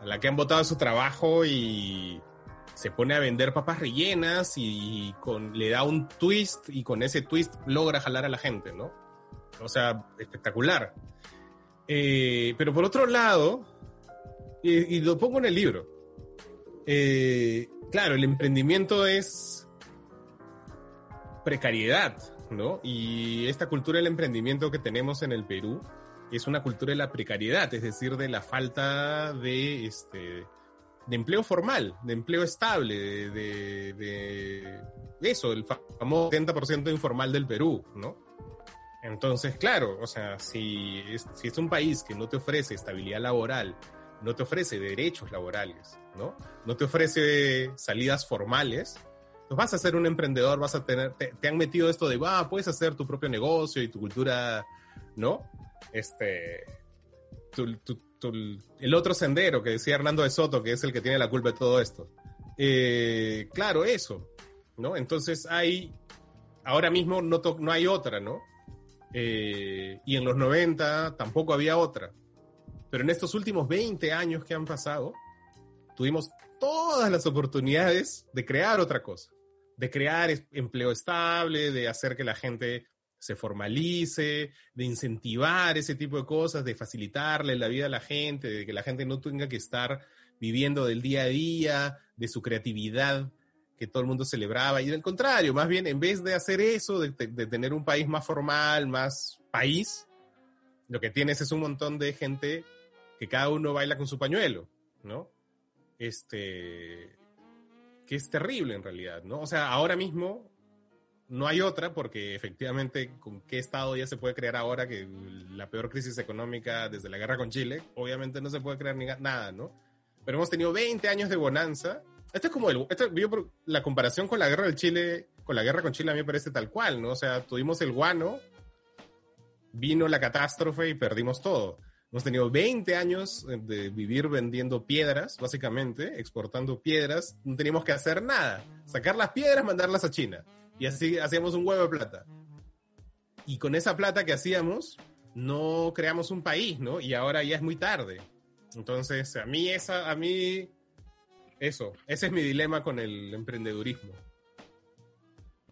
la que han votado su trabajo y se pone a vender papas rellenas y con, le da un twist y con ese twist logra jalar a la gente, ¿no? O sea, espectacular. Eh, pero por otro lado, y, lo pongo en el libro, eh, claro, el emprendimiento es precariedad, ¿no? Y esta cultura del emprendimiento que tenemos en el Perú es una cultura de la precariedad, es decir, de la falta de este de empleo formal, de empleo estable, de, eso, el famoso 70% informal del Perú, ¿no? Entonces, claro, o sea, si es, si es un país que no te ofrece estabilidad laboral, no te ofrece derechos laborales, ¿no? No te ofrece salidas formales, pues vas a ser un emprendedor, vas a tener, te, han metido esto de, va, puedes hacer tu propio negocio y tu cultura, ¿no? Este, el otro sendero que decía Hernando de Soto, que es el que tiene la culpa de todo esto. Eh, claro, eso, ¿no? Entonces hay, ahora mismo no, no hay otra, ¿no? Eh, y en los 90 tampoco había otra. Pero en estos últimos 20 años que han pasado, tuvimos todas las oportunidades de crear otra cosa, de crear empleo estable, de hacer que la gente se formalice, de incentivar ese tipo de cosas, de facilitarle la vida a la gente, de que la gente no tenga que estar viviendo del día a día, de su creatividad que todo el mundo celebraba. Y al contrario, más bien, en vez de hacer eso, de, tener un país más formal, más país, lo que tienes es un montón de gente que cada uno baila con su pañuelo, ¿no? Este, que es terrible en realidad, ¿no? O sea, ahora mismo no hay otra porque efectivamente con qué estado ya se puede crear ahora que la peor crisis económica desde la guerra con Chile, obviamente no se puede crear ni nada, ¿no? Pero hemos tenido 20 años de bonanza. Esto es como el, esto, la comparación con la guerra del Chile, con la guerra con Chile a mí me parece tal cual, ¿no? O sea, tuvimos el guano, vino la catástrofe y perdimos todo. Hemos tenido 20 años de vivir vendiendo piedras, básicamente, exportando piedras. No teníamos que hacer nada. Sacar las piedras, mandarlas a China. Y así hacíamos un huevo de plata. Y con esa plata que hacíamos, no creamos un país, ¿no? Y ahora ya es muy tarde. Entonces, a mí esa, a mí, eso, ese es mi dilema con el emprendedurismo.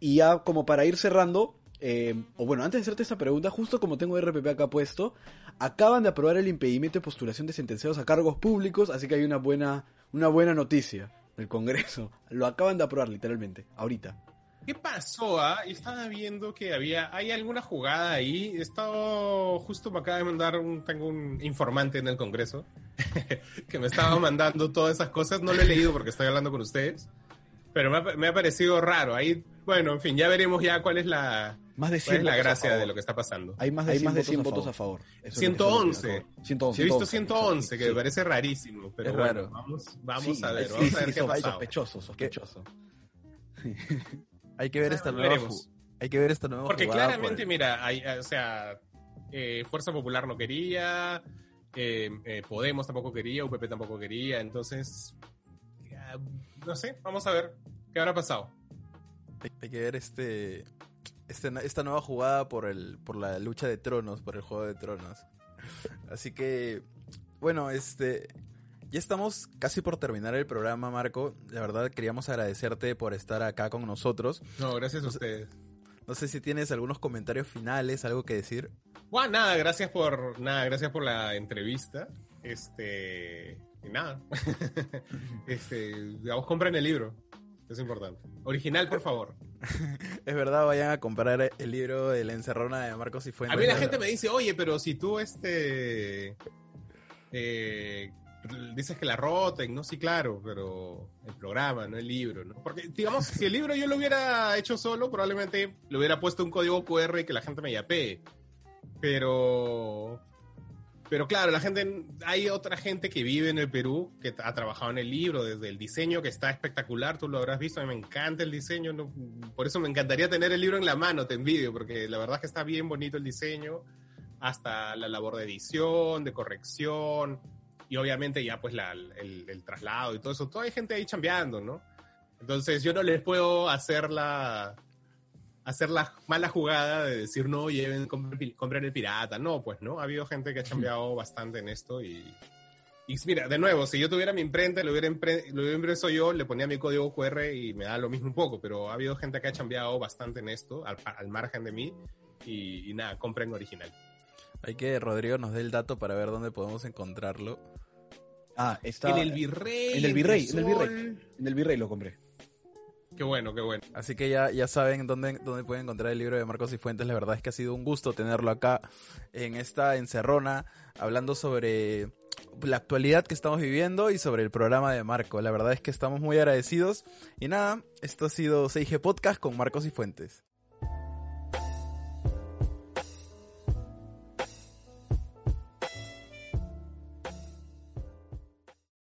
Y ya como para ir cerrando, eh, o bueno, antes de hacerte esta pregunta, justo como tengo RPP acá puesto, acaban de aprobar el impedimento de postulación de sentenciados a cargos públicos, así que hay una buena, una buena noticia del Congreso. Lo acaban de aprobar literalmente, ahorita. ¿Qué pasó? Ah? Estaba viendo que había, hay alguna jugada ahí. He estado, justo me acaba de mandar un, tengo un informante en el Congreso que me estaba mandando todas esas cosas. No lo he leído porque estoy hablando con ustedes, pero me ha, me ha parecido raro. Ahí, bueno, en fin, ya veremos ya cuál es la, Más de cuál 100 es la votos a gracia favor. de lo que está pasando. Hay más de Hay 100, más de votos, 100 a votos favor. Eso es lo que- 111. eso es lo que- 111. Yo he visto 111, 111, que sí. me parece rarísimo, pero Es bueno, raro. vamos, vamos Sí, a ver, sí, vamos a ver sí, qué ha pasado. Sospechoso, sospechoso. Hay que ver Ah, esta nueva veremos. hay que ver esta nueva Porque jugada claramente, por- mira, hay, o sea, eh, Fuerza Popular no quería, eh, eh, Podemos tampoco quería, UPP tampoco quería, entonces, no sé, vamos a ver qué habrá pasado. hay, hay que ver este, este esta nueva jugada por el por la lucha de tronos, por el juego de tronos. Así que bueno, este ya estamos casi por terminar el programa, Marco. La verdad queríamos agradecerte por estar acá con nosotros. No, gracias a ustedes. No sé si tienes algunos comentarios finales, algo que decir. Bueno, nada, gracias por, nada, gracias por la entrevista. Este, y nada. este, digamos, compren el libro. Es importante. Original, por favor. Es verdad, vayan a comprar el libro de la encerrona de Marcos y Fuentes. A mí la gente me dice, oye, pero si tú este eh, dices que la roten, no, sí, claro, pero el programa, no el libro, ¿no? Porque, digamos, si el libro yo lo hubiera hecho solo, probablemente le hubiera puesto un código QR y que la gente me yapee. Pero. Pero claro, la gente, hay otra gente que vive en el Perú que ha trabajado en el libro, desde el diseño que está espectacular, tú lo habrás visto, a mí me encanta el diseño, no- por eso me encantaría tener el libro en la mano, te envidio, porque la verdad es que está bien bonito el diseño, hasta la labor de edición, de corrección, y obviamente ya pues la- el, el traslado y todo eso, toda hay gente ahí chambeando, ¿no? Entonces yo no les puedo hacer la, hacer la mala jugada de decir, no, lleven, compren, el pirata. No, pues no, ha habido gente que ha cambiado bastante en esto y... Y mira, de nuevo, si yo tuviera mi imprenta, lo hubiera, impre- lo hubiera impreso yo, le ponía mi código QR y me da lo mismo un poco, pero ha habido gente que ha cambiado bastante en esto, al, al margen de mí, y, y nada, compren original. Hay que Rodrigo nos dé el dato para ver dónde podemos encontrarlo. Ah, está. en el Virrey. en el Virrey, en el Virrey. En el Virrey lo compré. Qué bueno, qué bueno. Así que ya, ya saben dónde, dónde pueden encontrar el libro de Marcos y Fuentes. La verdad es que ha sido un gusto tenerlo acá en esta encerrona, hablando sobre la actualidad que estamos viviendo y sobre el programa de Marco. La verdad es que estamos muy agradecidos. Y nada, esto ha sido 6G Podcast con Marcos y Fuentes.